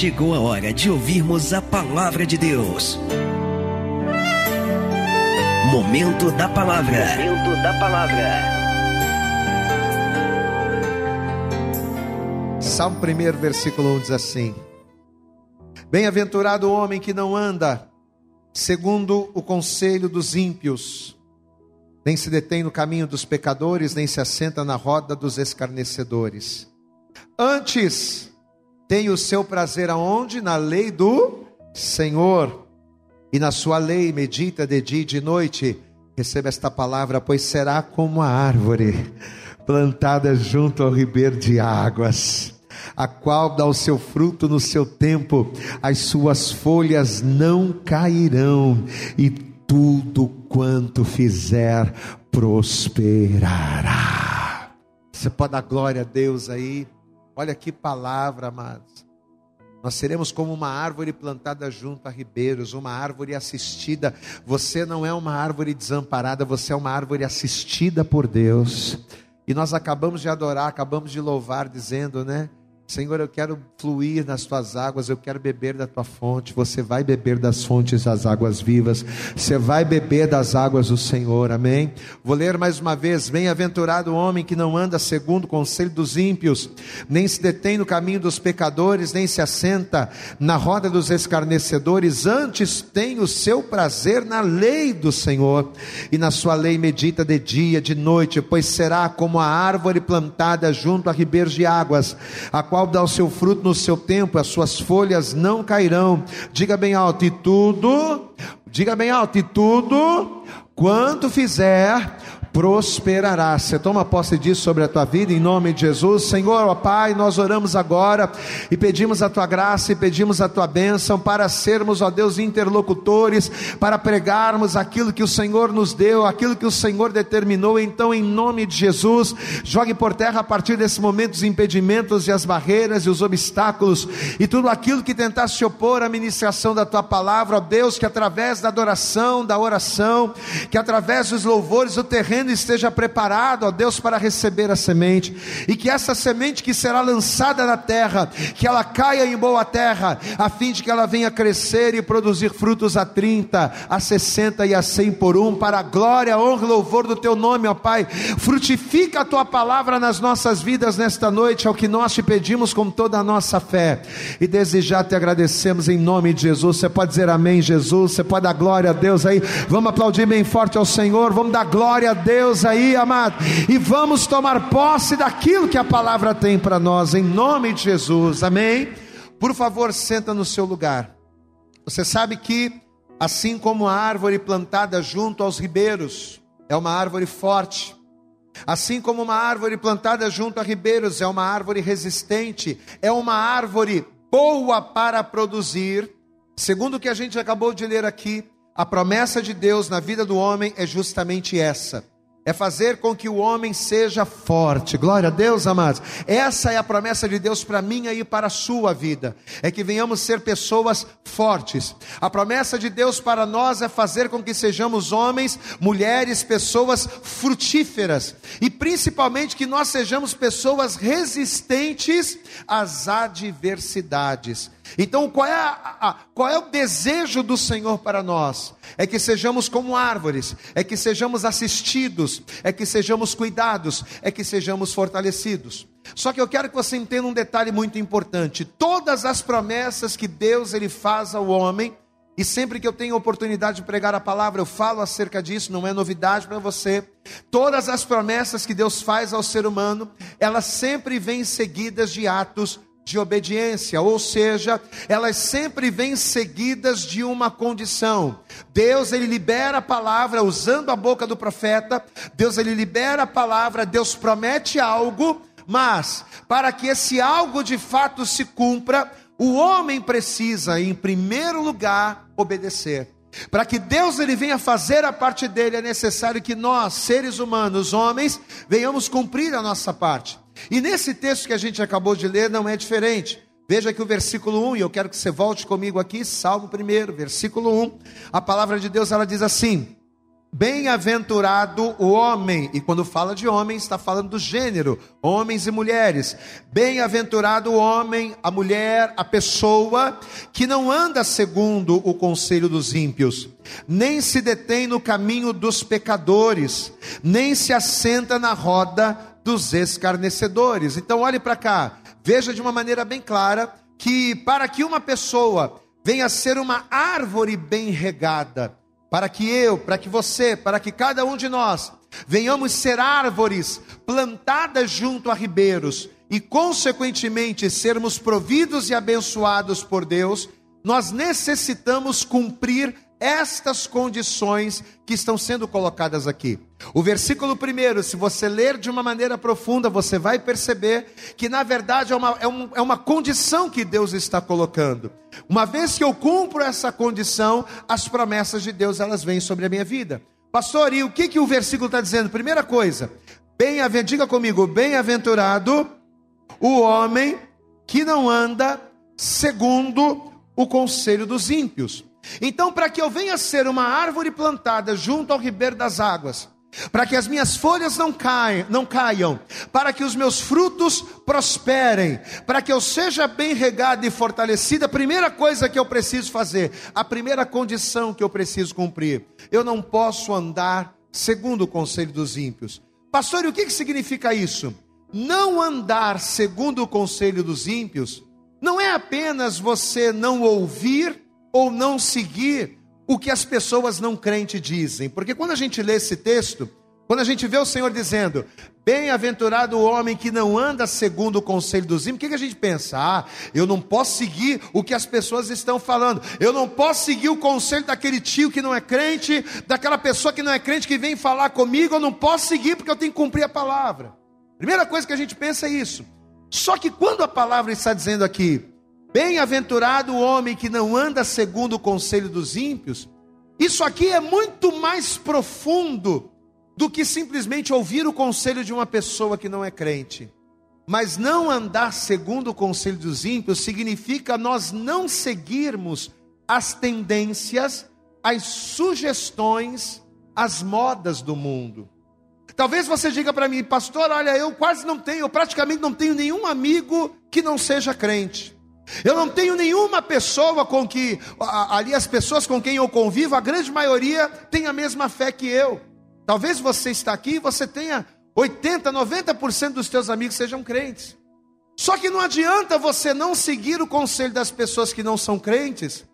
chegou a hora de ouvirmos a palavra de Deus. Momento da palavra. Momento da palavra. Salmo 1, versículo 1 diz assim: Bem-aventurado o homem que não anda segundo o conselho dos ímpios, nem se detém no caminho dos pecadores, nem se assenta na roda dos escarnecedores. Antes, tem o seu prazer aonde? Na lei do Senhor. E na sua lei medita de dia e de noite. Receba esta palavra, pois será como a árvore plantada junto ao ribeiro de águas, a qual dá o seu fruto no seu tempo, as suas folhas não cairão, e tudo quanto fizer prosperará. Você pode dar glória a Deus aí? Olha que palavra, amados. Nós seremos como uma árvore plantada junto a ribeiros, uma árvore assistida. Você não é uma árvore desamparada, você é uma árvore assistida por Deus. E nós acabamos de adorar, acabamos de louvar, dizendo, né? Senhor, eu quero fluir nas tuas águas, eu quero beber da tua fonte. Você vai beber das fontes das águas vivas, você vai beber das águas do Senhor, amém? Vou ler mais uma vez: Bem-aventurado o homem que não anda segundo o conselho dos ímpios, nem se detém no caminho dos pecadores, nem se assenta na roda dos escarnecedores, antes tem o seu prazer na lei do Senhor, e na sua lei medita de dia, de noite, pois será como a árvore plantada junto a ribeiros de águas, a qual qual dá o seu fruto no seu tempo, as suas folhas não cairão. Diga bem alto, e tudo, diga bem alto, e tudo, quanto fizer, prosperará. Você toma posse disso sobre a tua vida em nome de Jesus. Senhor, ó Pai, nós oramos agora e pedimos a tua graça e pedimos a tua bênção para sermos, ó Deus, interlocutores, para pregarmos aquilo que o Senhor nos deu, aquilo que o Senhor determinou. Então, em nome de Jesus, jogue por terra a partir desse momento os impedimentos e as barreiras e os obstáculos e tudo aquilo que tentar se opor à ministração da tua palavra, ó Deus, que através da adoração, da oração, que através dos louvores, o terreno esteja preparado, ó Deus, para receber a semente, e que essa semente que será lançada na terra, que ela caia em boa terra, a fim de que ela venha crescer e produzir frutos a 30, a 60 e a 100 por um, para a glória, honra e louvor do teu nome, ó Pai. Frutifica a tua palavra nas nossas vidas nesta noite, é o que nós te pedimos com toda a nossa fé, e desejar te agradecemos em nome de Jesus. Você pode dizer amém, Jesus, você pode dar glória a Deus aí, vamos aplaudir bem forte ao Senhor, vamos dar glória a Deus. Deus aí, amado, e vamos tomar posse daquilo que a palavra tem para nós, em nome de Jesus, amém? Por favor, senta no seu lugar. Você sabe que, assim como a árvore plantada junto aos ribeiros, é uma árvore forte, Assim como uma árvore plantada junto a ribeiros é uma árvore resistente, é uma árvore boa para produzir, segundo o que a gente acabou de ler aqui, a promessa de Deus na vida do homem é justamente essa é fazer com que o homem seja forte. Glória a Deus, amados. Essa é a promessa de Deus para mim e para a sua vida. É que venhamos ser pessoas fortes. A promessa de Deus para nós é fazer com que sejamos homens, mulheres, pessoas frutíferas e principalmente que nós sejamos pessoas resistentes às adversidades. Então, qual é, a, a, qual é o desejo do Senhor para nós? É que sejamos como árvores, é que sejamos assistidos, é que sejamos cuidados, é que sejamos fortalecidos. Só que eu quero que você entenda um detalhe muito importante: todas as promessas que Deus ele faz ao homem, e sempre que eu tenho oportunidade de pregar a palavra, eu falo acerca disso, não é novidade para você. Todas as promessas que Deus faz ao ser humano, elas sempre vêm seguidas de atos de obediência, ou seja, elas sempre vêm seguidas de uma condição. Deus ele libera a palavra usando a boca do profeta, Deus ele libera a palavra, Deus promete algo, mas para que esse algo de fato se cumpra, o homem precisa em primeiro lugar obedecer. Para que Deus ele venha fazer a parte dele, é necessário que nós, seres humanos, homens, venhamos cumprir a nossa parte. E nesse texto que a gente acabou de ler não é diferente. Veja que o versículo 1, e eu quero que você volte comigo aqui, Salmo 1, versículo 1. A palavra de Deus ela diz assim: Bem-aventurado o homem, e quando fala de homem, está falando do gênero, homens e mulheres. Bem-aventurado o homem, a mulher, a pessoa que não anda segundo o conselho dos ímpios, nem se detém no caminho dos pecadores, nem se assenta na roda dos escarnecedores. Então, olhe para cá, veja de uma maneira bem clara que para que uma pessoa venha a ser uma árvore bem regada, para que eu, para que você, para que cada um de nós venhamos ser árvores plantadas junto a ribeiros e, consequentemente, sermos providos e abençoados por Deus, nós necessitamos cumprir estas condições que estão sendo colocadas aqui. O versículo primeiro, se você ler de uma maneira profunda, você vai perceber que na verdade é uma, é, um, é uma condição que Deus está colocando. Uma vez que eu cumpro essa condição, as promessas de Deus elas vêm sobre a minha vida. Pastor, e o que, que o versículo está dizendo? Primeira coisa, bem diga comigo, bem-aventurado o homem que não anda segundo o conselho dos ímpios. Então, para que eu venha ser uma árvore plantada junto ao ribeiro das águas, para que as minhas folhas não caiam, não caiam, para que os meus frutos prosperem, para que eu seja bem regada e fortalecida, a primeira coisa que eu preciso fazer, a primeira condição que eu preciso cumprir, eu não posso andar segundo o conselho dos ímpios. Pastor, e o que, que significa isso? Não andar segundo o conselho dos ímpios não é apenas você não ouvir ou não seguir o que as pessoas não crentes dizem. Porque quando a gente lê esse texto, quando a gente vê o Senhor dizendo, bem-aventurado o homem que não anda segundo o conselho dos ímpios, o que, que a gente pensa? Ah, eu não posso seguir o que as pessoas estão falando, eu não posso seguir o conselho daquele tio que não é crente, daquela pessoa que não é crente que vem falar comigo, eu não posso seguir porque eu tenho que cumprir a palavra. Primeira coisa que a gente pensa é isso. Só que quando a palavra está dizendo aqui, Bem-aventurado o homem que não anda segundo o conselho dos ímpios. Isso aqui é muito mais profundo do que simplesmente ouvir o conselho de uma pessoa que não é crente. Mas não andar segundo o conselho dos ímpios significa nós não seguirmos as tendências, as sugestões, as modas do mundo. Talvez você diga para mim, pastor, olha, eu quase não tenho, eu praticamente não tenho nenhum amigo que não seja crente. Eu não tenho nenhuma pessoa com que, ali as pessoas com quem eu convivo, a grande maioria tem a mesma fé que eu. Talvez você está aqui e você tenha 80, 90% dos teus amigos sejam crentes. Só que não adianta você não seguir o conselho das pessoas que não são crentes,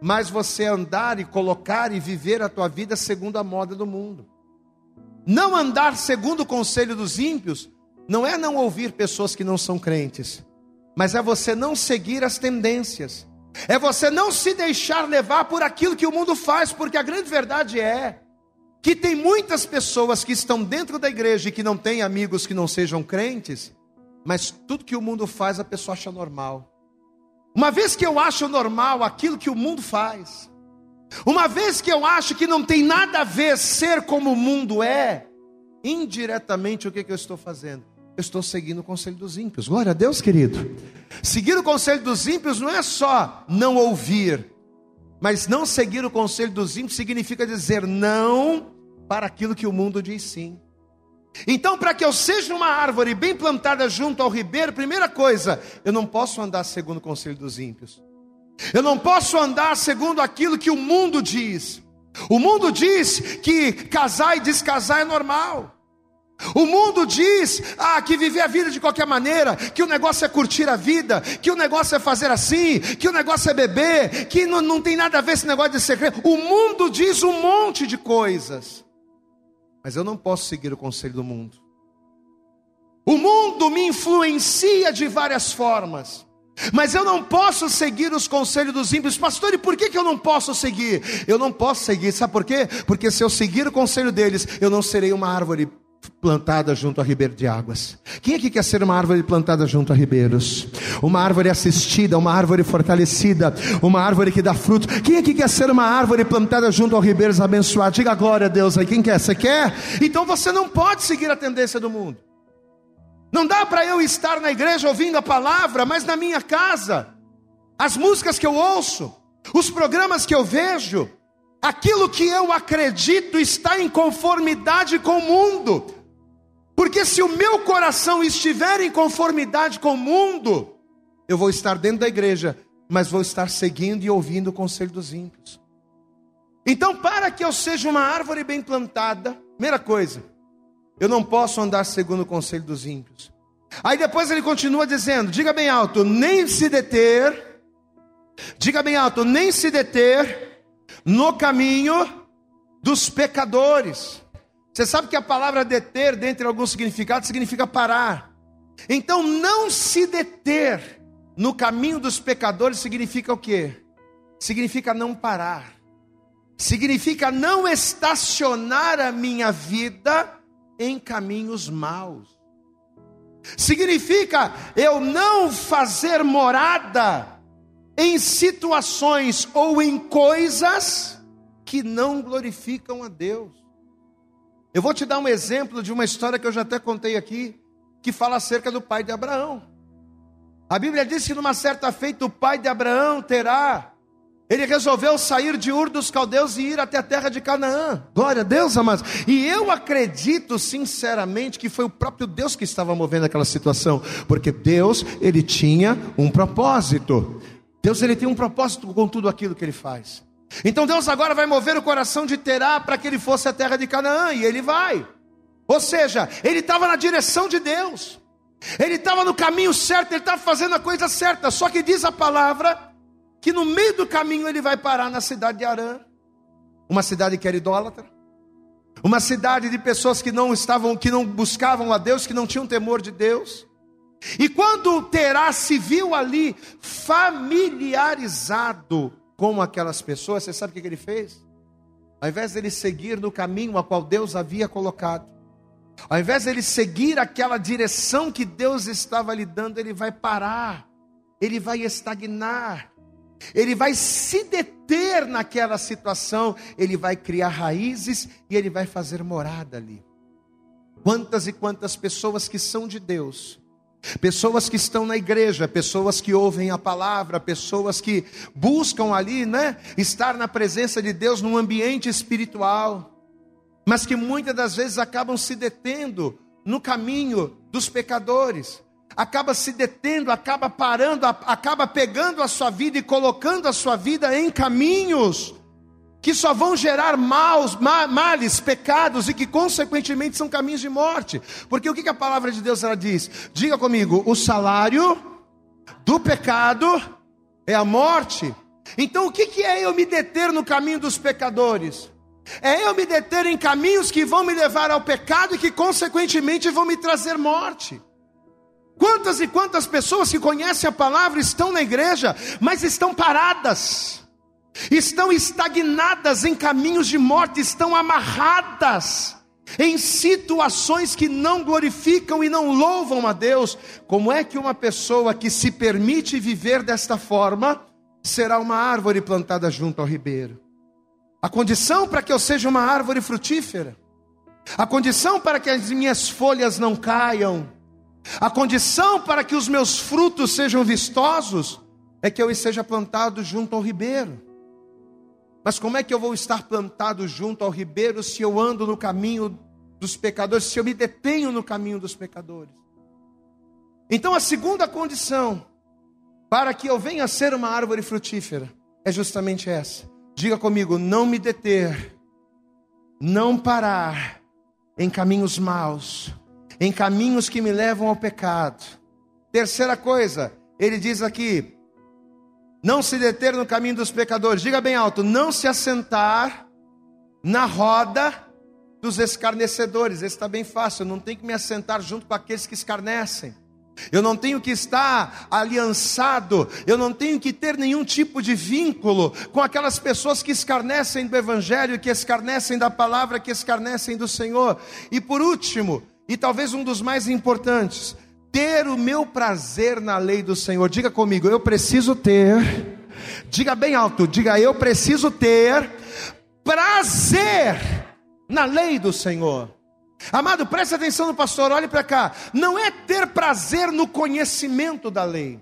mas você andar e colocar e viver a tua vida segundo a moda do mundo. Não andar segundo o conselho dos ímpios não é não ouvir pessoas que não são crentes, mas é você não seguir as tendências, é você não se deixar levar por aquilo que o mundo faz, porque a grande verdade é que tem muitas pessoas que estão dentro da igreja e que não têm amigos que não sejam crentes, mas tudo que o mundo faz a pessoa acha normal. Uma vez que eu acho normal aquilo que o mundo faz, uma vez que eu acho que não tem nada a ver ser como o mundo é, indiretamente o que, que eu estou fazendo? Eu estou seguindo o conselho dos ímpios. Glória a Deus, querido. Seguir o conselho dos ímpios não é só não ouvir, mas não seguir o conselho dos ímpios significa dizer não para aquilo que o mundo diz sim. Então, para que eu seja uma árvore bem plantada junto ao ribeiro, primeira coisa, eu não posso andar segundo o conselho dos ímpios. Eu não posso andar segundo aquilo que o mundo diz. O mundo diz que casar e descasar é normal. O mundo diz ah, que viver a vida de qualquer maneira, que o negócio é curtir a vida, que o negócio é fazer assim, que o negócio é beber, que não, não tem nada a ver esse negócio de segredo. O mundo diz um monte de coisas, mas eu não posso seguir o conselho do mundo. O mundo me influencia de várias formas. Mas eu não posso seguir os conselhos dos ímpios, pastor. E por que, que eu não posso seguir? Eu não posso seguir, sabe por quê? Porque se eu seguir o conselho deles, eu não serei uma árvore plantada junto a ribeiro de águas. Quem aqui quer ser uma árvore plantada junto a ribeiros? Uma árvore assistida, uma árvore fortalecida, uma árvore que dá fruto. Quem aqui quer ser uma árvore plantada junto a ribeiros abençoados? Diga glória a Deus aí. Quem quer? Você quer? Então você não pode seguir a tendência do mundo. Não dá para eu estar na igreja ouvindo a palavra, mas na minha casa, as músicas que eu ouço, os programas que eu vejo, aquilo que eu acredito está em conformidade com o mundo. Porque se o meu coração estiver em conformidade com o mundo, eu vou estar dentro da igreja, mas vou estar seguindo e ouvindo o conselho dos ímpios. Então, para que eu seja uma árvore bem plantada, primeira coisa, eu não posso andar segundo o conselho dos ímpios. Aí depois ele continua dizendo: diga bem alto, nem se deter, diga bem alto, nem se deter no caminho dos pecadores. Você sabe que a palavra deter, dentre alguns significados, significa parar. Então, não se deter no caminho dos pecadores significa o quê? Significa não parar. Significa não estacionar a minha vida em caminhos maus. Significa eu não fazer morada em situações ou em coisas que não glorificam a Deus. Eu vou te dar um exemplo de uma história que eu já até contei aqui, que fala acerca do pai de Abraão. A Bíblia diz que numa certa feita o pai de Abraão terá, ele resolveu sair de Ur dos Caldeus e ir até a terra de Canaã. Glória a Deus, amados. E eu acredito sinceramente que foi o próprio Deus que estava movendo aquela situação, porque Deus, ele tinha um propósito. Deus ele tem um propósito com tudo aquilo que ele faz. Então Deus agora vai mover o coração de Terá para que ele fosse a terra de Canaã, e ele vai. Ou seja, ele estava na direção de Deus, ele estava no caminho certo, ele estava fazendo a coisa certa. Só que diz a palavra que no meio do caminho ele vai parar na cidade de Arã, uma cidade que era idólatra, uma cidade de pessoas que não estavam, que não buscavam a Deus, que não tinham temor de Deus. E quando Terá se viu ali familiarizado com aquelas pessoas, você sabe o que ele fez? Ao invés de ele seguir no caminho a qual Deus havia colocado, ao invés de ele seguir aquela direção que Deus estava lhe dando, ele vai parar, ele vai estagnar, ele vai se deter naquela situação, ele vai criar raízes e ele vai fazer morada ali. Quantas e quantas pessoas que são de Deus, Pessoas que estão na igreja, pessoas que ouvem a palavra, pessoas que buscam ali, né, estar na presença de Deus num ambiente espiritual, mas que muitas das vezes acabam se detendo no caminho dos pecadores, acaba se detendo, acaba parando, acaba pegando a sua vida e colocando a sua vida em caminhos que só vão gerar maus, males, pecados e que consequentemente são caminhos de morte. Porque o que a palavra de Deus ela diz? Diga comigo, o salário do pecado é a morte. Então o que é eu me deter no caminho dos pecadores? É eu me deter em caminhos que vão me levar ao pecado e que consequentemente vão me trazer morte. Quantas e quantas pessoas que conhecem a palavra estão na igreja, mas estão paradas estão estagnadas em caminhos de morte, estão amarradas em situações que não glorificam e não louvam a Deus. Como é que uma pessoa que se permite viver desta forma será uma árvore plantada junto ao ribeiro? A condição para que eu seja uma árvore frutífera, a condição para que as minhas folhas não caiam, a condição para que os meus frutos sejam vistosos, é que eu esteja plantado junto ao ribeiro. Mas como é que eu vou estar plantado junto ao ribeiro se eu ando no caminho dos pecadores, se eu me detenho no caminho dos pecadores? Então a segunda condição para que eu venha a ser uma árvore frutífera é justamente essa. Diga comigo, não me deter, não parar em caminhos maus, em caminhos que me levam ao pecado. Terceira coisa, ele diz aqui: não se deter no caminho dos pecadores. Diga bem alto: não se assentar na roda dos escarnecedores. Esse está bem fácil. Eu não tenho que me assentar junto com aqueles que escarnecem. Eu não tenho que estar aliançado, eu não tenho que ter nenhum tipo de vínculo com aquelas pessoas que escarnecem do Evangelho, que escarnecem da palavra, que escarnecem do Senhor. E por último, e talvez um dos mais importantes, ter o meu prazer na lei do Senhor. Diga comigo, eu preciso ter. Diga bem alto, diga eu preciso ter prazer na lei do Senhor. Amado, preste atenção no pastor, olhe para cá. Não é ter prazer no conhecimento da lei.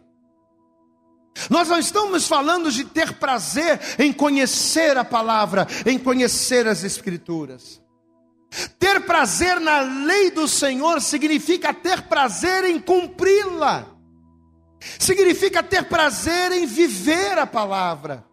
Nós não estamos falando de ter prazer em conhecer a palavra, em conhecer as Escrituras. Ter prazer na lei do Senhor significa ter prazer em cumpri-la, significa ter prazer em viver a palavra.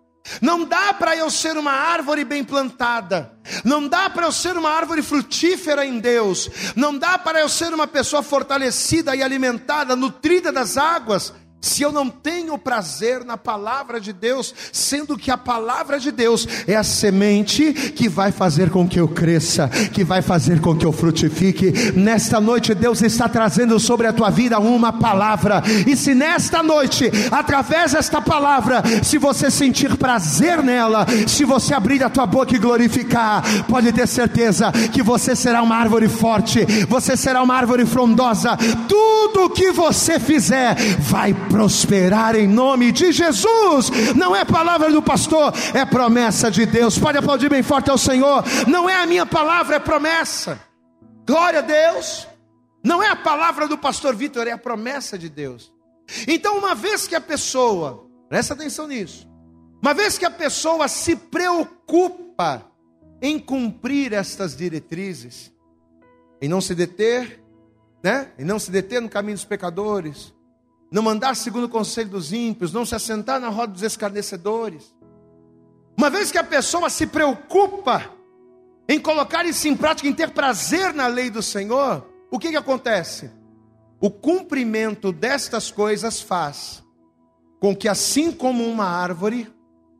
Não dá para eu ser uma árvore bem plantada, não dá para eu ser uma árvore frutífera em Deus, não dá para eu ser uma pessoa fortalecida e alimentada, nutrida das águas, se eu não tenho prazer na palavra de Deus, sendo que a palavra de Deus é a semente que vai fazer com que eu cresça, que vai fazer com que eu frutifique. Nesta noite, Deus está trazendo sobre a tua vida uma palavra, e se nesta noite, através desta palavra, se você sentir prazer nela, se você abrir a tua boca e glorificar, pode ter certeza que você será uma árvore forte, você será uma árvore frondosa, tudo que você fizer vai prosperar em nome de Jesus. Não é palavra do pastor, é promessa de Deus. Pode aplaudir bem forte ao Senhor. Não é a minha palavra, é promessa. Glória a Deus. Não é a palavra do pastor Vitor, é a promessa de Deus. Então, uma vez que a pessoa, presta atenção nisso, uma vez que a pessoa se preocupa em cumprir estas diretrizes, em não se deter, né? Em não se deter no caminho dos pecadores, não andar segundo o conselho dos ímpios, não se assentar na roda dos escarnecedores. Uma vez que a pessoa se preocupa em colocar isso em prática, em ter prazer na lei do Senhor, o que, que acontece? O cumprimento destas coisas faz com que, assim como uma árvore,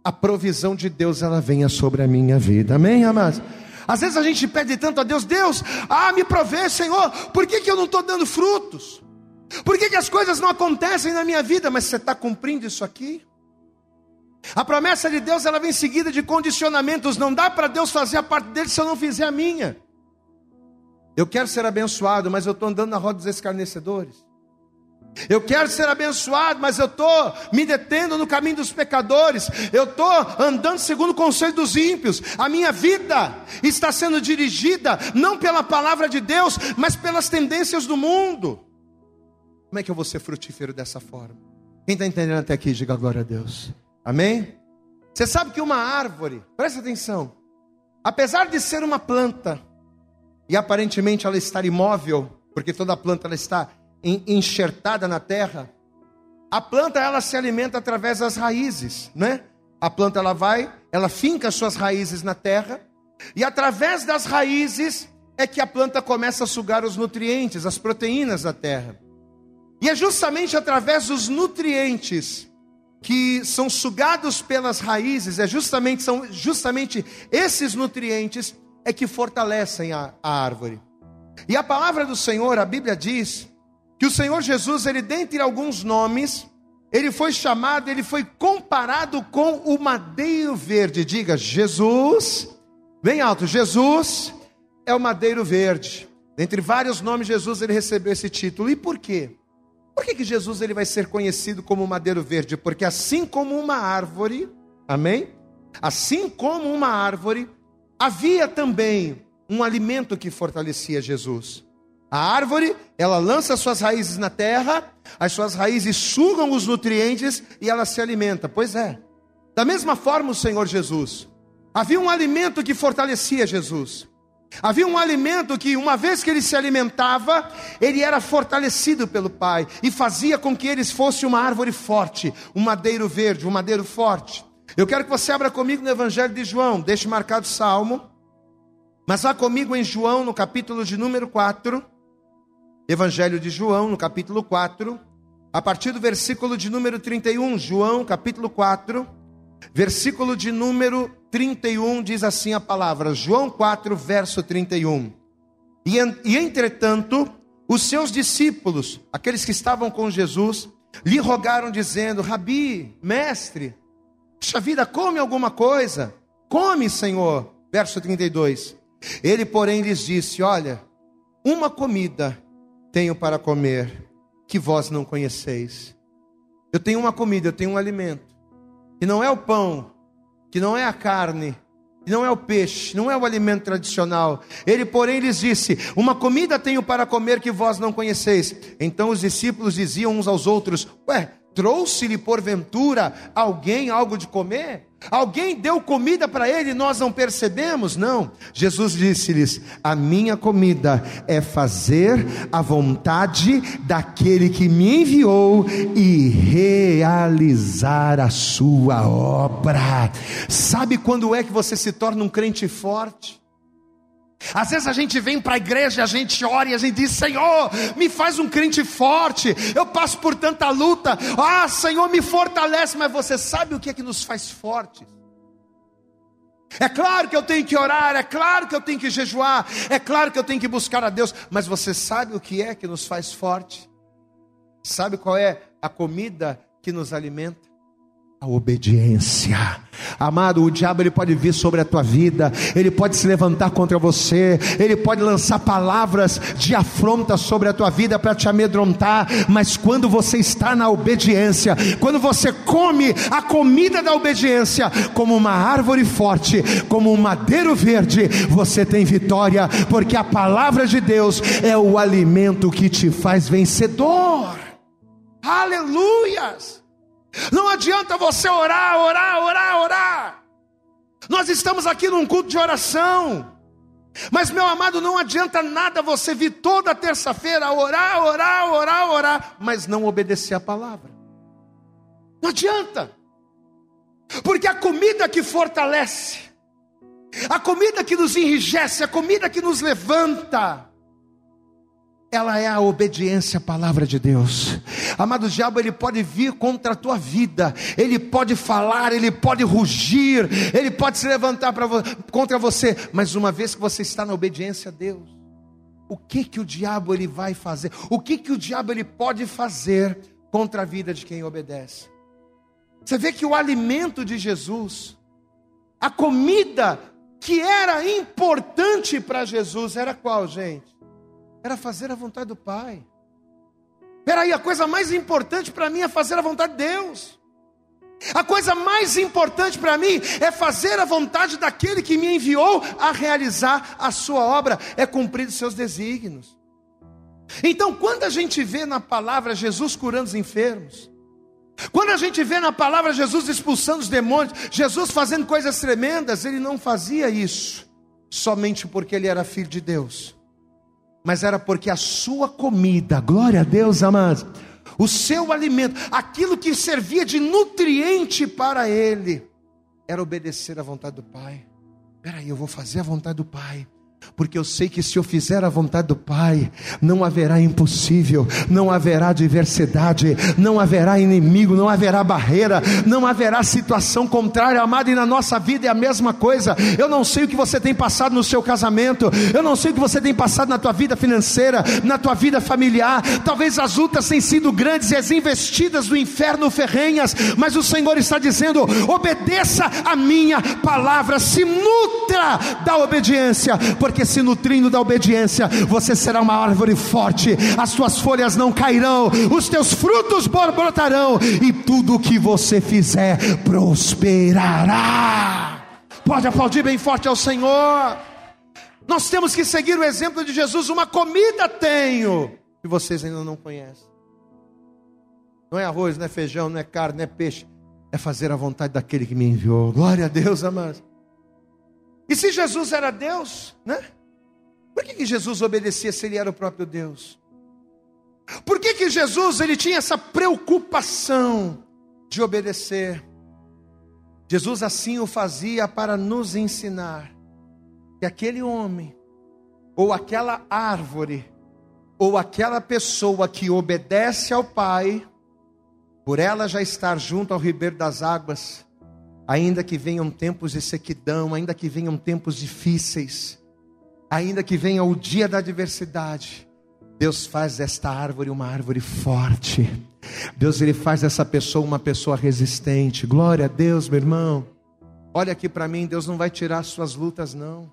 a provisão de Deus ela venha sobre a minha vida. Amém, amados? Às vezes a gente pede tanto a Deus, Deus, ah, me provê, Senhor, por que, que eu não estou dando frutos? Por que, que as coisas não acontecem na minha vida? Mas você está cumprindo isso aqui? A promessa de Deus ela vem seguida de condicionamentos. Não dá para Deus fazer a parte dele se eu não fizer a minha. Eu quero ser abençoado, mas eu estou andando na roda dos escarnecedores. Eu quero ser abençoado, mas eu estou me detendo no caminho dos pecadores. Eu estou andando segundo o conselho dos ímpios. A minha vida está sendo dirigida não pela palavra de Deus, mas pelas tendências do mundo. Como é que eu vou ser frutífero dessa forma? Quem está entendendo até aqui, diga glória a Deus. Amém? Você sabe que uma árvore, presta atenção, apesar de ser uma planta, e aparentemente ela estar imóvel, porque toda planta ela está enxertada na terra, a planta ela se alimenta através das raízes, né? A planta ela vai, ela finca suas raízes na terra, e através das raízes é que a planta começa a sugar os nutrientes, as proteínas da terra. E é justamente através dos nutrientes que são sugados pelas raízes, é justamente, são justamente esses nutrientes é que fortalecem a, a árvore. E a palavra do Senhor, a Bíblia diz que o Senhor Jesus, ele dentre alguns nomes, ele foi chamado, ele foi comparado com o madeiro verde. Diga, Jesus, bem alto, Jesus é o madeiro verde. Dentre vários nomes, Jesus ele recebeu esse título. E por quê? Por que, que Jesus ele vai ser conhecido como madeiro verde? Porque assim como uma árvore, amém? Assim como uma árvore, havia também um alimento que fortalecia Jesus. A árvore, ela lança suas raízes na terra, as suas raízes sugam os nutrientes e ela se alimenta. Pois é. Da mesma forma, o Senhor Jesus. Havia um alimento que fortalecia Jesus. Havia um alimento que, uma vez que ele se alimentava, ele era fortalecido pelo Pai e fazia com que eles fossem uma árvore forte, um madeiro verde, um madeiro forte. Eu quero que você abra comigo no Evangelho de João, deixe marcado o salmo, mas vá comigo em João, no capítulo de número 4. Evangelho de João, no capítulo 4, a partir do versículo de número 31. João, capítulo 4, versículo de número 31 diz assim a palavra, João 4, verso 31. E, e entretanto, os seus discípulos, aqueles que estavam com Jesus, lhe rogaram, dizendo: Rabi, mestre, puxa vida, come alguma coisa. Come, Senhor. Verso 32. Ele, porém, lhes disse: Olha, uma comida tenho para comer que vós não conheceis. Eu tenho uma comida, eu tenho um alimento, que não é o pão que não é a carne, que não é o peixe, não é o alimento tradicional. Ele, porém, lhes disse: Uma comida tenho para comer que vós não conheceis. Então os discípulos diziam uns aos outros: Ué, Trouxe-lhe porventura alguém algo de comer? Alguém deu comida para ele e nós não percebemos? Não. Jesus disse-lhes: A minha comida é fazer a vontade daquele que me enviou e realizar a sua obra. Sabe quando é que você se torna um crente forte? Às vezes a gente vem para a igreja, a gente ora e a gente diz: Senhor, me faz um crente forte. Eu passo por tanta luta. Ah, Senhor, me fortalece. Mas você sabe o que é que nos faz fortes? É claro que eu tenho que orar, é claro que eu tenho que jejuar, é claro que eu tenho que buscar a Deus, mas você sabe o que é que nos faz forte? Sabe qual é a comida que nos alimenta? A obediência. Amado, o diabo ele pode vir sobre a tua vida, ele pode se levantar contra você, ele pode lançar palavras de afronta sobre a tua vida para te amedrontar, mas quando você está na obediência, quando você come a comida da obediência, como uma árvore forte, como um madeiro verde, você tem vitória, porque a palavra de Deus é o alimento que te faz vencedor. Aleluias! Não adianta você orar, orar, orar, orar. Nós estamos aqui num culto de oração. Mas, meu amado, não adianta nada você vir toda terça-feira orar, orar, orar, orar, mas não obedecer a palavra. Não adianta. Porque a comida que fortalece, a comida que nos enrijece, a comida que nos levanta, ela é a obediência à palavra de Deus. Amado diabo, ele pode vir contra a tua vida, ele pode falar, ele pode rugir, ele pode se levantar vo contra você, mas uma vez que você está na obediência a Deus, o que que o diabo ele vai fazer? O que que o diabo ele pode fazer contra a vida de quem obedece? Você vê que o alimento de Jesus, a comida que era importante para Jesus era qual, gente? Era fazer a vontade do Pai. Peraí, a coisa mais importante para mim é fazer a vontade de Deus. A coisa mais importante para mim é fazer a vontade daquele que me enviou a realizar a sua obra, é cumprir os seus desígnios. Então, quando a gente vê na palavra Jesus curando os enfermos, quando a gente vê na palavra Jesus expulsando os demônios, Jesus fazendo coisas tremendas, ele não fazia isso somente porque ele era filho de Deus mas era porque a sua comida, glória a Deus, amados, o seu alimento, aquilo que servia de nutriente para ele, era obedecer à vontade do Pai. Peraí, eu vou fazer a vontade do Pai porque eu sei que se eu fizer a vontade do Pai, não haverá impossível, não haverá adversidade, não haverá inimigo, não haverá barreira, não haverá situação contrária, amado, e na nossa vida é a mesma coisa. Eu não sei o que você tem passado no seu casamento, eu não sei o que você tem passado na tua vida financeira, na tua vida familiar. Talvez as lutas tenham sido grandes e as investidas do inferno ferrenhas, mas o Senhor está dizendo: obedeça a minha palavra, se nutra da obediência, porque porque se nutrindo da obediência, você será uma árvore forte, as suas folhas não cairão, os teus frutos brotarão, e tudo que você fizer prosperará. Pode aplaudir bem forte ao Senhor. Nós temos que seguir o exemplo de Jesus. Uma comida tenho que vocês ainda não conhecem. Não é arroz, não é feijão, não é carne, não é peixe. É fazer a vontade daquele que me enviou. Glória a Deus, amados. E se Jesus era Deus, né? Por que, que Jesus obedecia se ele era o próprio Deus? Por que, que Jesus ele tinha essa preocupação de obedecer? Jesus assim o fazia para nos ensinar que aquele homem, ou aquela árvore, ou aquela pessoa que obedece ao Pai, por ela já estar junto ao ribeiro das águas, ainda que venham tempos de sequidão, ainda que venham tempos difíceis, ainda que venha o dia da adversidade, Deus faz desta árvore uma árvore forte. Deus ele faz dessa pessoa uma pessoa resistente. Glória a Deus, meu irmão. Olha aqui para mim, Deus não vai tirar suas lutas não.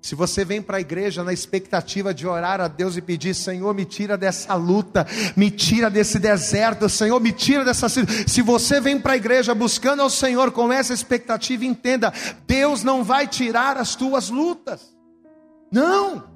Se você vem para a igreja na expectativa de orar a Deus e pedir, Senhor, me tira dessa luta, me tira desse deserto, Senhor, me tira dessa. Se você vem para a igreja buscando ao Senhor com essa expectativa, entenda: Deus não vai tirar as tuas lutas. Não.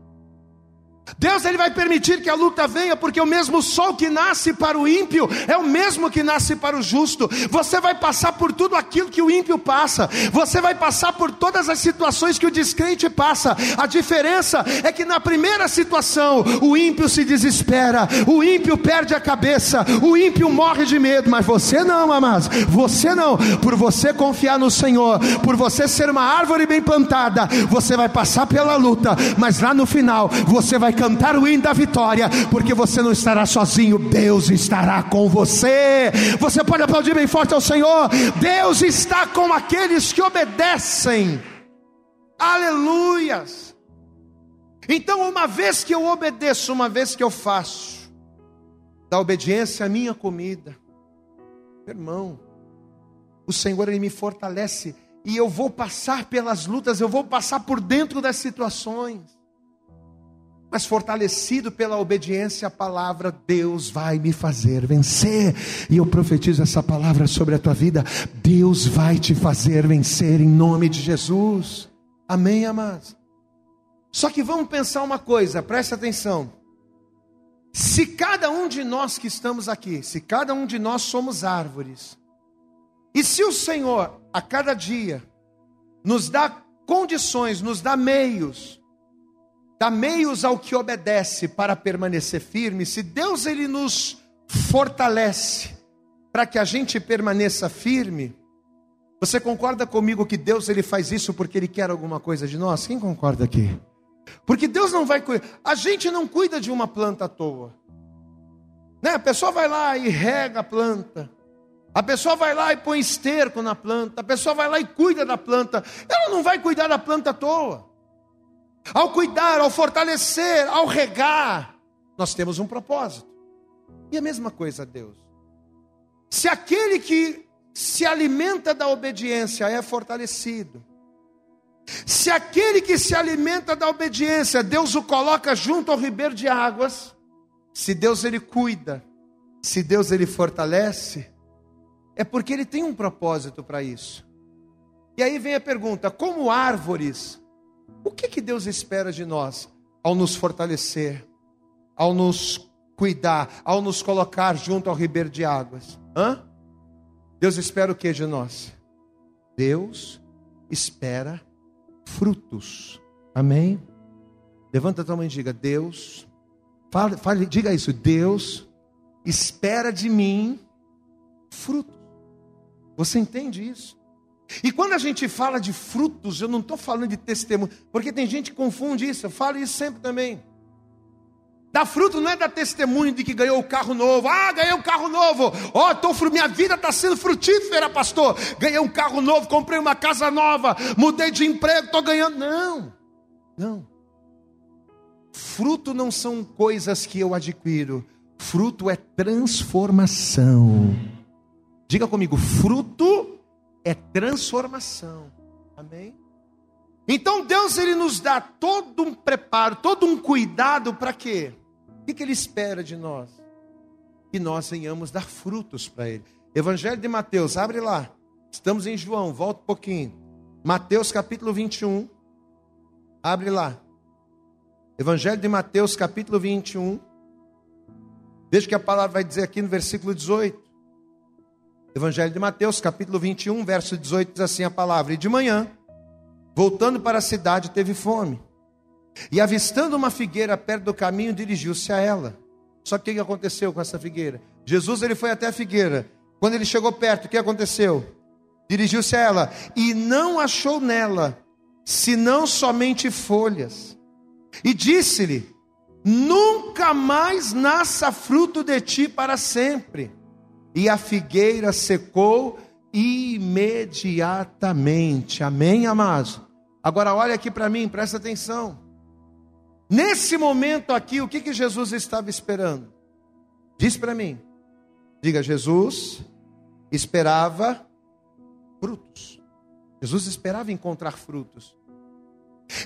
Deus ele vai permitir que a luta venha, porque o mesmo sol que nasce para o ímpio é o mesmo que nasce para o justo. Você vai passar por tudo aquilo que o ímpio passa. Você vai passar por todas as situações que o descrente passa. A diferença é que na primeira situação o ímpio se desespera, o ímpio perde a cabeça, o ímpio morre de medo, mas você não, amados. Você não. Por você confiar no Senhor, por você ser uma árvore bem plantada, você vai passar pela luta, mas lá no final você vai cantar o hino da vitória, porque você não estará sozinho, Deus estará com você. Você pode aplaudir bem forte ao Senhor. Deus está com aqueles que obedecem. Aleluias. Então, uma vez que eu obedeço, uma vez que eu faço, da obediência a minha comida, irmão, o Senhor ele me fortalece e eu vou passar pelas lutas, eu vou passar por dentro das situações mas fortalecido pela obediência à palavra, Deus vai me fazer vencer. E eu profetizo essa palavra sobre a tua vida: Deus vai te fazer vencer em nome de Jesus. Amém, amados? Só que vamos pensar uma coisa, preste atenção. Se cada um de nós que estamos aqui, se cada um de nós somos árvores, e se o Senhor a cada dia nos dá condições, nos dá meios, dá meios ao que obedece para permanecer firme, se Deus ele nos fortalece para que a gente permaneça firme, você concorda comigo que Deus ele faz isso porque ele quer alguma coisa de nós? Quem concorda aqui? Porque Deus não vai cuidar. A gente não cuida de uma planta à toa. Né? A pessoa vai lá e rega a planta. A pessoa vai lá e põe esterco na planta. A pessoa vai lá e cuida da planta. Ela não vai cuidar da planta à toa ao cuidar, ao fortalecer, ao regar, nós temos um propósito. E a mesma coisa, Deus. Se aquele que se alimenta da obediência é fortalecido, se aquele que se alimenta da obediência, Deus o coloca junto ao ribeiro de águas, se Deus ele cuida, se Deus ele fortalece, é porque ele tem um propósito para isso. E aí vem a pergunta: como árvores, o que, que Deus espera de nós ao nos fortalecer, ao nos cuidar, ao nos colocar junto ao ribeiro de águas? Hã? Deus espera o que de nós? Deus espera frutos. Amém? Levanta a tua mão e diga: Deus, fale, fale, diga isso. Deus espera de mim frutos. Você entende isso? E quando a gente fala de frutos, eu não estou falando de testemunho, porque tem gente que confunde isso, eu falo isso sempre também. Dar fruto não é dar testemunho de que ganhou o carro novo. Ah, ganhei um carro novo. Ó, oh, minha vida está sendo frutífera, pastor. Ganhei um carro novo, comprei uma casa nova, mudei de emprego, estou ganhando. Não, não. Fruto não são coisas que eu adquiro. Fruto é transformação. Diga comigo, fruto é transformação. Amém? Então Deus ele nos dá todo um preparo, todo um cuidado para quê? O que, que ele espera de nós? Que nós venhamos dar frutos para ele. Evangelho de Mateus, abre lá. Estamos em João, volta um pouquinho. Mateus capítulo 21. Abre lá. Evangelho de Mateus capítulo 21. Veja o que a palavra vai dizer aqui no versículo 18. Evangelho de Mateus, capítulo 21, verso 18, diz assim a palavra: E de manhã, voltando para a cidade, teve fome. E avistando uma figueira perto do caminho, dirigiu-se a ela. Só que o que aconteceu com essa figueira? Jesus ele foi até a figueira. Quando ele chegou perto, o que aconteceu? Dirigiu-se a ela e não achou nela senão somente folhas. E disse-lhe: Nunca mais nasça fruto de ti para sempre e a figueira secou imediatamente. Amém, amados? Agora olha aqui para mim, presta atenção. Nesse momento aqui, o que, que Jesus estava esperando? Diz para mim. Diga, Jesus esperava frutos. Jesus esperava encontrar frutos.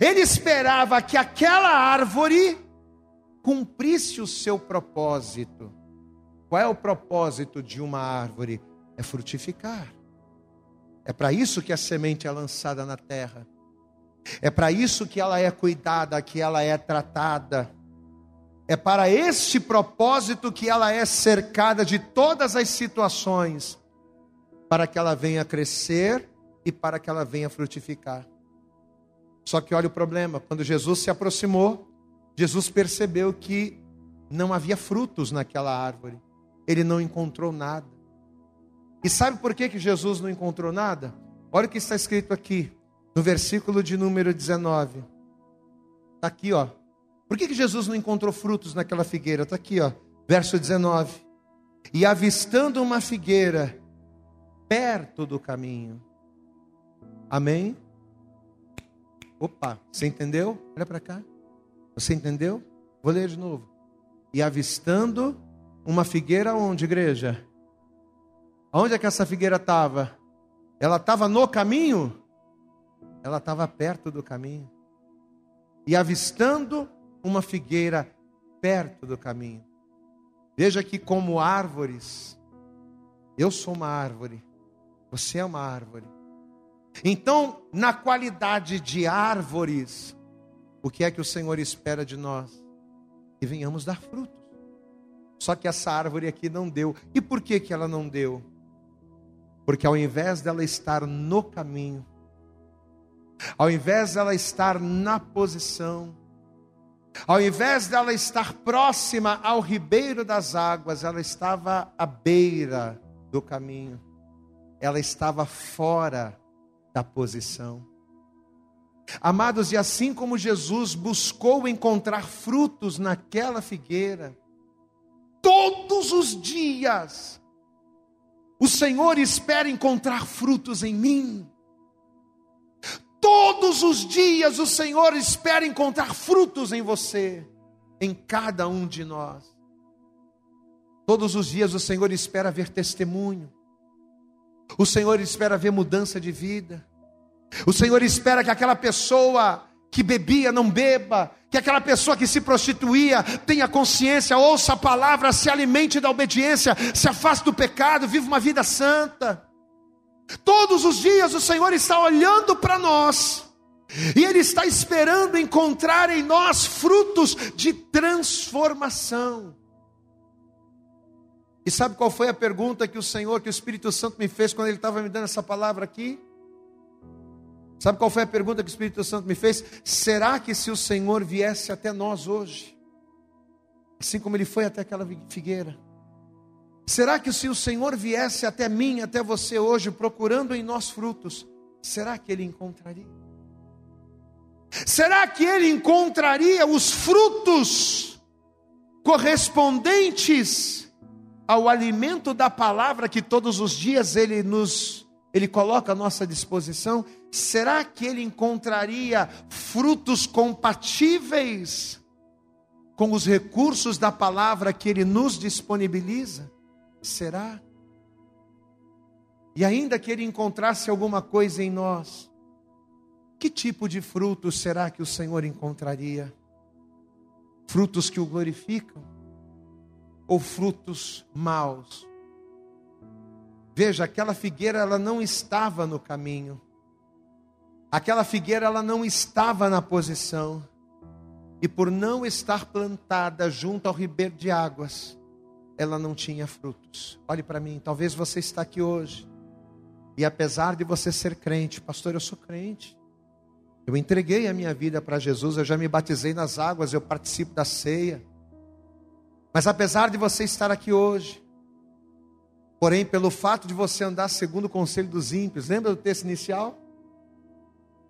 Ele esperava que aquela árvore cumprisse o seu propósito. Qual é o propósito de uma árvore? É frutificar. É para isso que a semente é lançada na terra. É para isso que ela é cuidada, que ela é tratada. É para este propósito que ela é cercada de todas as situações, para que ela venha crescer e para que ela venha frutificar. Só que olha o problema: quando Jesus se aproximou, Jesus percebeu que não havia frutos naquela árvore, ele não encontrou nada. E sabe por que, que Jesus não encontrou nada? Olha o que está escrito aqui, no versículo de número 19. Está aqui, ó. Por que, que Jesus não encontrou frutos naquela figueira? Está aqui, ó. Verso 19. E avistando uma figueira perto do caminho. Amém? Opa, você entendeu? Olha para cá. Você entendeu? Vou ler de novo. E avistando uma figueira onde, igreja? Onde é que essa figueira estava? Ela estava no caminho? Ela estava perto do caminho. E avistando uma figueira perto do caminho. Veja que, como árvores, eu sou uma árvore, você é uma árvore. Então, na qualidade de árvores, o que é que o Senhor espera de nós? Que venhamos dar frutos. Só que essa árvore aqui não deu. E por que, que ela não deu? Porque ao invés dela estar no caminho, ao invés dela estar na posição, ao invés dela estar próxima ao ribeiro das águas, ela estava à beira do caminho, ela estava fora da posição. Amados, e assim como Jesus buscou encontrar frutos naquela figueira, todos os dias, o Senhor espera encontrar frutos em mim. Todos os dias o Senhor espera encontrar frutos em você, em cada um de nós. Todos os dias o Senhor espera ver testemunho. O Senhor espera ver mudança de vida. O Senhor espera que aquela pessoa que bebia não beba, que aquela pessoa que se prostituía tenha consciência, ouça a palavra, se alimente da obediência, se afaste do pecado, viva uma vida santa. Todos os dias o Senhor está olhando para nós. E Ele está esperando encontrar em nós frutos de transformação. E sabe qual foi a pergunta que o Senhor, que o Espírito Santo me fez quando Ele estava me dando essa palavra aqui? Sabe qual foi a pergunta que o Espírito Santo me fez? Será que se o Senhor viesse até nós hoje, assim como Ele foi até aquela figueira, será que se o Senhor viesse até mim, até você hoje, procurando em nós frutos, será que Ele encontraria? Será que Ele encontraria os frutos correspondentes ao alimento da palavra que todos os dias ele nos ele coloca à nossa disposição, será que ele encontraria frutos compatíveis com os recursos da palavra que ele nos disponibiliza? Será? E ainda que ele encontrasse alguma coisa em nós, que tipo de frutos será que o Senhor encontraria? Frutos que o glorificam? ou frutos maus. Veja, aquela figueira ela não estava no caminho. Aquela figueira ela não estava na posição. E por não estar plantada junto ao ribeiro de águas, ela não tinha frutos. Olhe para mim, talvez você está aqui hoje. E apesar de você ser crente, pastor, eu sou crente. Eu entreguei a minha vida para Jesus, eu já me batizei nas águas, eu participo da ceia. Mas apesar de você estar aqui hoje, porém, pelo fato de você andar segundo o conselho dos ímpios, lembra do texto inicial?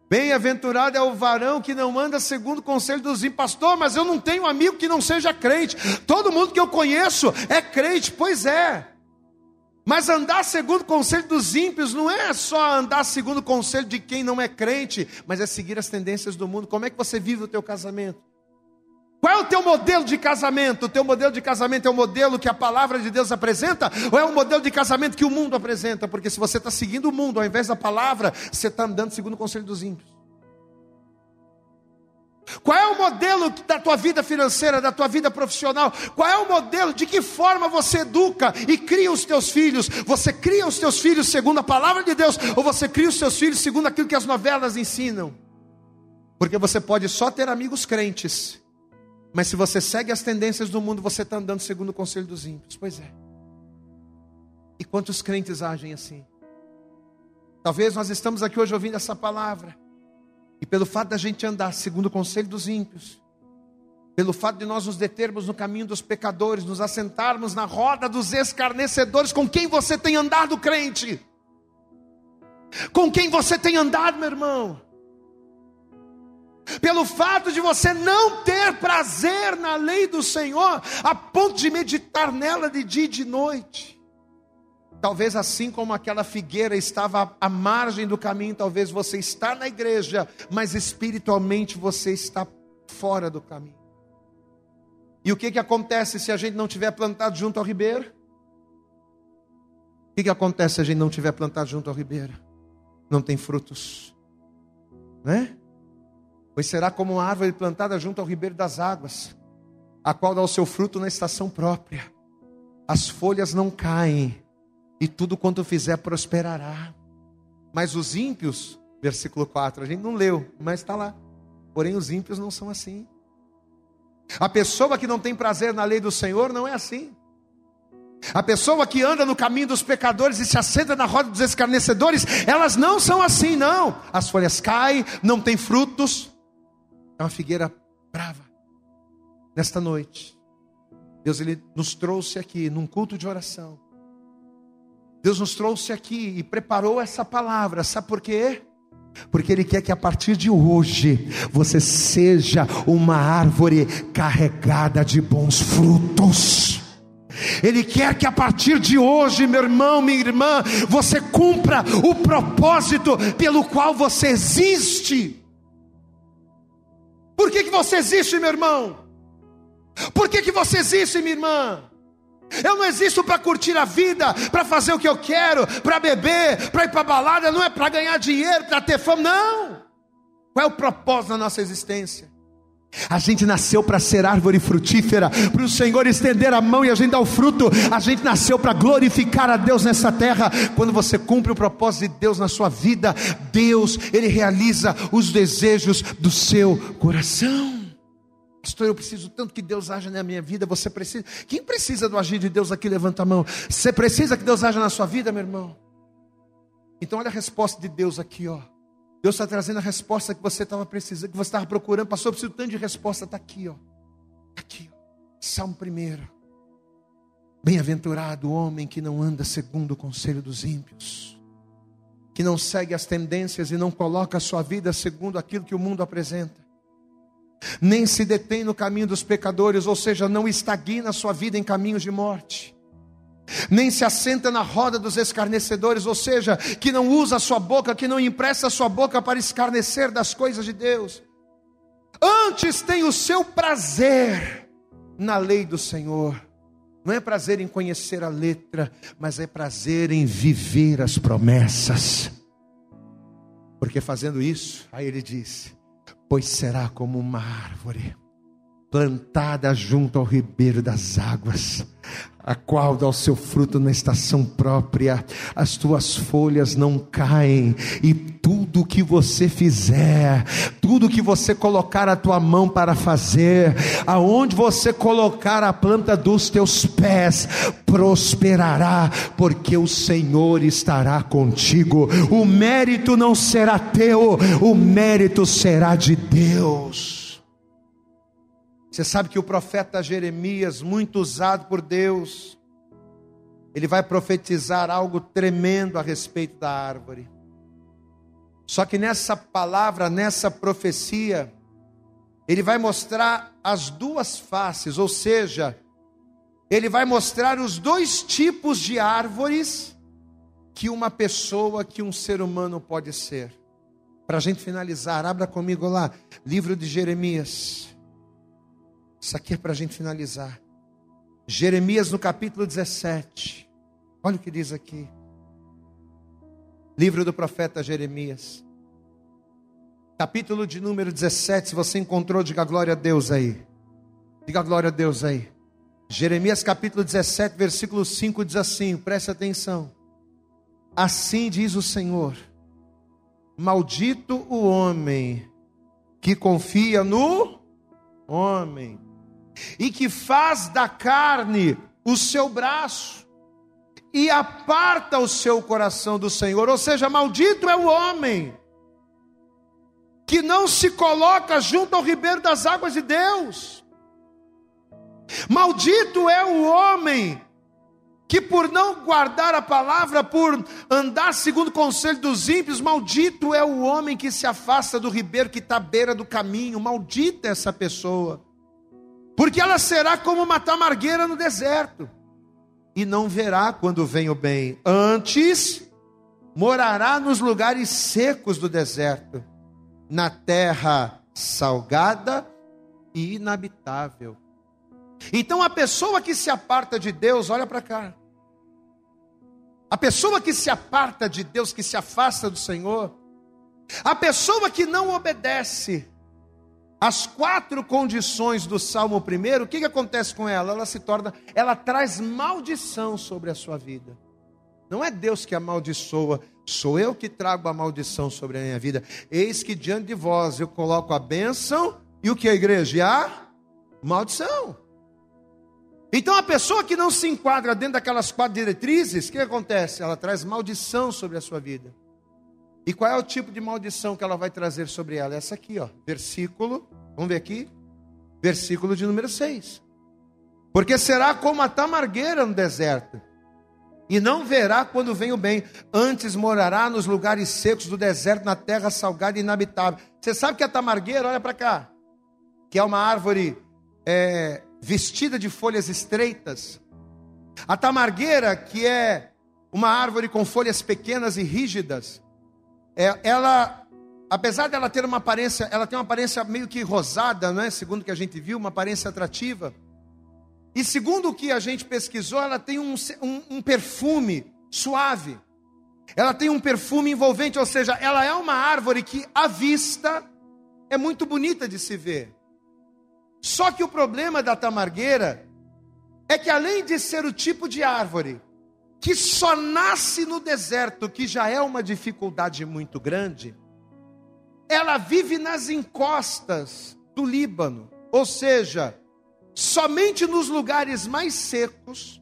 Bem-aventurado é o varão que não anda segundo o conselho dos ímpios. Pastor, mas eu não tenho amigo que não seja crente. Todo mundo que eu conheço é crente. Pois é. Mas andar segundo o conselho dos ímpios não é só andar segundo o conselho de quem não é crente, mas é seguir as tendências do mundo. Como é que você vive o teu casamento? Qual é o teu modelo de casamento? O teu modelo de casamento é o modelo que a palavra de Deus apresenta? Ou é o modelo de casamento que o mundo apresenta? Porque se você está seguindo o mundo ao invés da palavra, você está andando segundo o conselho dos ímpios. Qual é o modelo da tua vida financeira, da tua vida profissional? Qual é o modelo de que forma você educa e cria os teus filhos? Você cria os teus filhos segundo a palavra de Deus ou você cria os teus filhos segundo aquilo que as novelas ensinam? Porque você pode só ter amigos crentes Mas se você segue as tendências do mundo, você está andando segundo o conselho dos ímpios. Pois é. E quantos crentes agem assim? Talvez nós estamos aqui hoje ouvindo essa palavra. E pelo fato da gente andar segundo o conselho dos ímpios, pelo fato de nós nos determos no caminho dos pecadores, nos assentarmos na roda dos escarnecedores, com quem você tem andado, crente? Com quem você tem andado, meu irmão? Pelo fato de você não ter prazer na lei do Senhor, a ponto de meditar nela de dia e de noite. Talvez assim como aquela figueira estava à margem do caminho, talvez você está na igreja, mas espiritualmente você está fora do caminho. E o que, que acontece se a gente não tiver plantado junto ao ribeiro? O que, que acontece se a gente não tiver plantado junto ao ribeiro? Não tem frutos, né? Pois será como uma árvore plantada junto ao ribeiro das águas, a qual dá o seu fruto na estação própria. As folhas não caem, e tudo quanto fizer prosperará. Mas os ímpios, versículo 4, a gente não leu, mas está lá. Porém, os ímpios não são assim. A pessoa que não tem prazer na lei do Senhor não é assim. A pessoa que anda no caminho dos pecadores e se assenta na roda dos escarnecedores, elas não são assim, não. As folhas caem, não tem frutos, é uma figueira brava. Nesta noite, Deus ele nos trouxe aqui num culto de oração. Deus nos trouxe aqui e preparou essa palavra, sabe por quê? Porque Ele quer que a partir de hoje você seja uma árvore carregada de bons frutos. Ele quer que a partir de hoje, meu irmão, minha irmã, você cumpra o propósito pelo qual você existe. Por que, que você existe, meu irmão? Por que, que você existe, minha irmã? Eu não existo para curtir a vida, para fazer o que eu quero, para beber, para ir para balada, não é para ganhar dinheiro, para ter fama, não. Qual é o propósito da nossa existência? A gente nasceu para ser árvore frutífera, para o Senhor estender a mão e a gente dar o fruto. A gente nasceu para glorificar a Deus nessa terra. Quando você cumpre o propósito de Deus na sua vida, Deus, Ele realiza os desejos do seu coração. Pastor, eu preciso tanto que Deus haja na minha vida. Você precisa. Quem precisa do agir de Deus aqui? Levanta a mão. Você precisa que Deus haja na sua vida, meu irmão? Então, olha a resposta de Deus aqui, ó. Deus está trazendo a resposta que você estava precisando, que você estava procurando. Eu preciso tanto de resposta. Está aqui, ó. Tá aqui, ó. Salmo 1. Bem-aventurado o homem que não anda segundo o conselho dos ímpios, que não segue as tendências e não coloca a sua vida segundo aquilo que o mundo apresenta, nem se detém no caminho dos pecadores, ou seja, não estagna a sua vida em caminhos de morte nem se assenta na roda dos escarnecedores, ou seja, que não usa a sua boca, que não empresta a sua boca para escarnecer das coisas de Deus. Antes tem o seu prazer na lei do Senhor. Não é prazer em conhecer a letra, mas é prazer em viver as promessas. Porque fazendo isso, aí ele diz: Pois será como uma árvore plantada junto ao ribeiro das águas, a qual dá o seu fruto na estação própria, as tuas folhas não caem, e tudo que você fizer, tudo que você colocar a tua mão para fazer, aonde você colocar a planta dos teus pés, prosperará, porque o Senhor estará contigo. O mérito não será teu, o mérito será de Deus. Você sabe que o profeta Jeremias, muito usado por Deus, ele vai profetizar algo tremendo a respeito da árvore. Só que nessa palavra, nessa profecia, ele vai mostrar as duas faces, ou seja, ele vai mostrar os dois tipos de árvores que uma pessoa, que um ser humano pode ser. Para a gente finalizar, abra comigo lá, livro de Jeremias. Isso aqui é para a gente finalizar. Jeremias no capítulo 17. Olha o que diz aqui. Livro do profeta Jeremias. Capítulo de número 17. Se você encontrou, diga glória a Deus aí. Diga glória a Deus aí. Jeremias capítulo 17, versículo 5 diz assim: preste atenção. Assim diz o Senhor: Maldito o homem que confia no homem e que faz da carne o seu braço e aparta o seu coração do Senhor. Ou seja, maldito é o homem que não se coloca junto ao ribeiro das águas de Deus. Maldito é o homem que por não guardar a palavra, por andar segundo o conselho dos ímpios, maldito é o homem que se afasta do ribeiro que está à beira do caminho, maldita essa pessoa, porque ela será como uma tamargueira no deserto, e não verá quando vem o bem, antes morará nos lugares secos do deserto, na terra salgada e inabitável. Então a pessoa que se aparta de Deus, olha para cá. A pessoa que se aparta de Deus, que se afasta do Senhor, a pessoa que não obedece às quatro condições do Salmo primeiro, o que, que acontece com ela? Ela se torna, ela traz maldição sobre a sua vida. Não é Deus que amaldiçoa, sou eu que trago a maldição sobre a minha vida. Eis que diante de vós eu coloco a bênção e o que a igreja? E a maldição. Então a pessoa que não se enquadra dentro daquelas quatro diretrizes, o que acontece? Ela traz maldição sobre a sua vida. E qual é o tipo de maldição que ela vai trazer sobre ela? Essa aqui, ó, versículo, vamos ver aqui, versículo de número 6. Porque será como a tamargueira no deserto, e não verá quando vem o bem, antes morará nos lugares secos do deserto, na terra salgada e inabitável. Você sabe que a tamargueira, olha para cá, que é uma árvore é, vestida de folhas estreitas. A tamargueira, que é uma árvore com folhas pequenas e rígidas, é, ela, apesar dela ter uma aparência, ela tem uma aparência meio que rosada, não é? Segundo o que a gente viu, uma aparência atrativa. E segundo o que a gente pesquisou, ela tem um, um, um perfume suave. Ela tem um perfume envolvente, ou seja, ela é uma árvore que à vista é muito bonita de se ver. Só que o problema da tamargueira é que além de ser o tipo de árvore que só nasce no deserto, que já é uma dificuldade muito grande, ela vive nas encostas do Líbano, ou seja, somente nos lugares mais secos,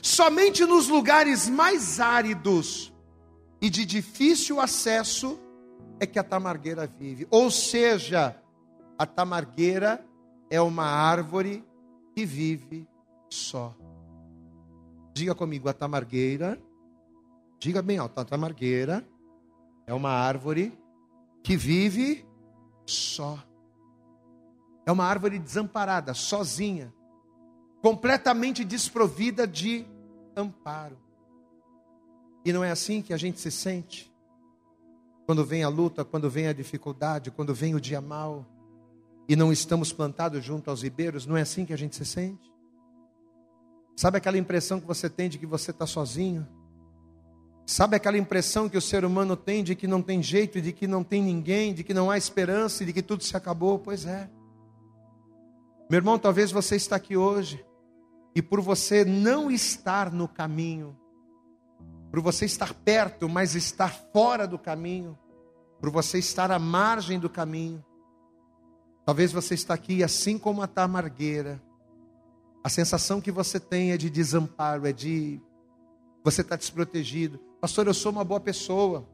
somente nos lugares mais áridos e de difícil acesso é que a tamargueira vive. Ou seja, a tamargueira é uma árvore que vive só. Diga comigo, a tamargueira. Diga bem alto, a tamargueira é uma árvore que vive só. É uma árvore desamparada, sozinha, completamente desprovida de amparo. E não é assim que a gente se sente quando vem a luta, quando vem a dificuldade, quando vem o dia mal e não estamos plantados junto aos ribeiros, não é assim que a gente se sente? Sabe aquela impressão que você tem de que você está sozinho? Sabe aquela impressão que o ser humano tem de que não tem jeito, de que não tem ninguém, de que não há esperança e de que tudo se acabou? Pois é. Meu irmão, talvez você está aqui hoje e por você não estar no caminho, por você estar perto, mas estar fora do caminho, por você estar à margem do caminho, Talvez você está aqui assim como a tamargueira. A sensação que você tem é de desamparo, é de você está desprotegido. Pastor, eu sou uma boa pessoa.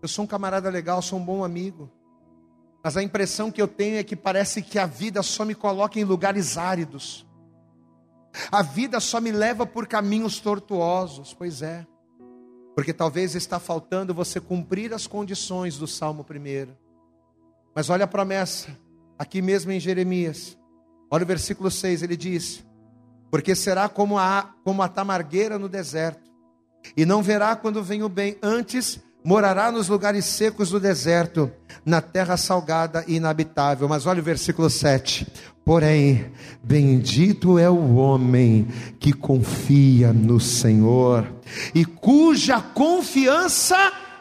Eu sou um camarada legal, sou um bom amigo. Mas a impressão que eu tenho é que parece que a vida só me coloca em lugares áridos. A vida só me leva por caminhos tortuosos. Pois é. Porque talvez está faltando você cumprir as condições do Salmo 1. Mas olha a promessa aqui mesmo em Jeremias. Olha o versículo 6, ele diz: Porque será como a, como a tamargueira no deserto, e não verá quando vem o bem, antes morará nos lugares secos do deserto, na terra salgada e inabitável. Mas olha o versículo 7. Porém, bendito é o homem que confia no Senhor e cuja confiança é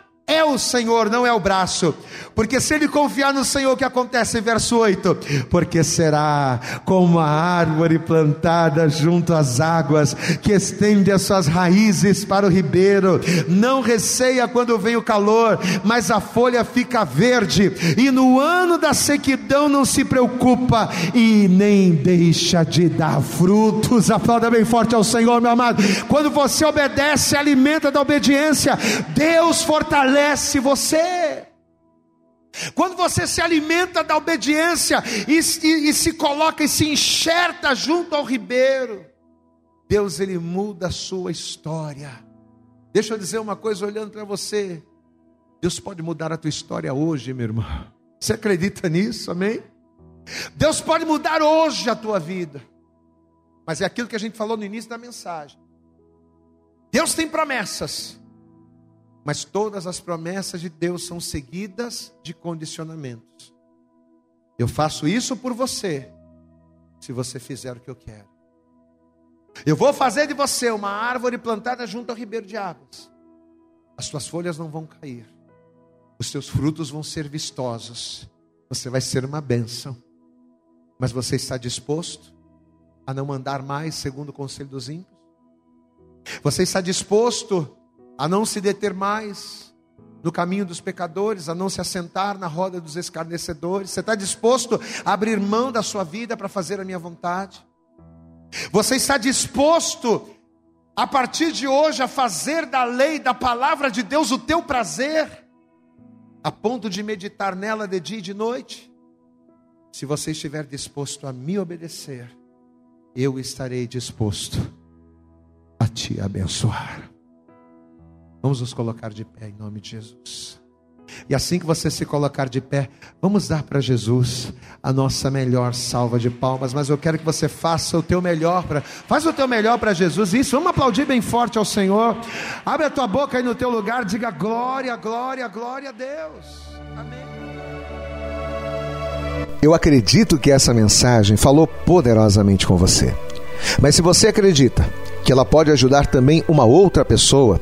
o Senhor, não é o braço. Porque se ele confiar no Senhor, o que acontece? Verso 8: Porque será como a árvore plantada junto às águas, que estende as suas raízes para o ribeiro, não receia quando vem o calor, mas a folha fica verde, e no ano da sequidão não se preocupa, e nem deixa de dar frutos. Aplauda bem forte ao Senhor, meu amado. Quando você obedece, alimenta da obediência, Deus fortalece você. Quando você se alimenta da obediência e, e, e, se coloca e se enxerta junto ao ribeiro, Deus ele muda a sua história. Deixa eu dizer uma coisa olhando para você. Deus pode mudar a tua história hoje, meu irmão. Você acredita nisso? Amém? Deus pode mudar hoje a tua vida. Mas é aquilo que a gente falou no início da mensagem. Deus tem promessas. Mas todas as promessas de Deus são seguidas de condicionamentos. Eu faço isso por você, se você fizer o que eu quero. Eu vou fazer de você uma árvore plantada junto ao ribeiro de águas. As suas folhas não vão cair, os seus frutos vão ser vistosos. Você vai ser uma bênção. Mas você está disposto a não andar mais segundo o conselho dos ímpios? Você está disposto a não se deter mais no caminho dos pecadores, a não se assentar na roda dos escarnecedores? Você está disposto a abrir mão da sua vida para fazer a minha vontade? Você está disposto a partir de hoje a fazer da lei, da palavra de Deus o teu prazer, a ponto de meditar nela de dia e de noite? Se você estiver disposto a me obedecer, eu estarei disposto a te abençoar. Vamos nos colocar de pé em nome de Jesus. E assim que você se colocar de pé, vamos dar para Jesus a nossa melhor salva de palmas. Mas eu quero que você faça o teu melhor para, faz o teu melhor para Jesus. Isso, vamos aplaudir bem forte ao Senhor. Abre a tua boca aí no teu lugar, diga glória, glória, glória a Deus. Amém. Eu acredito que essa mensagem falou poderosamente com você. Mas se você acredita que ela pode ajudar também uma outra pessoa,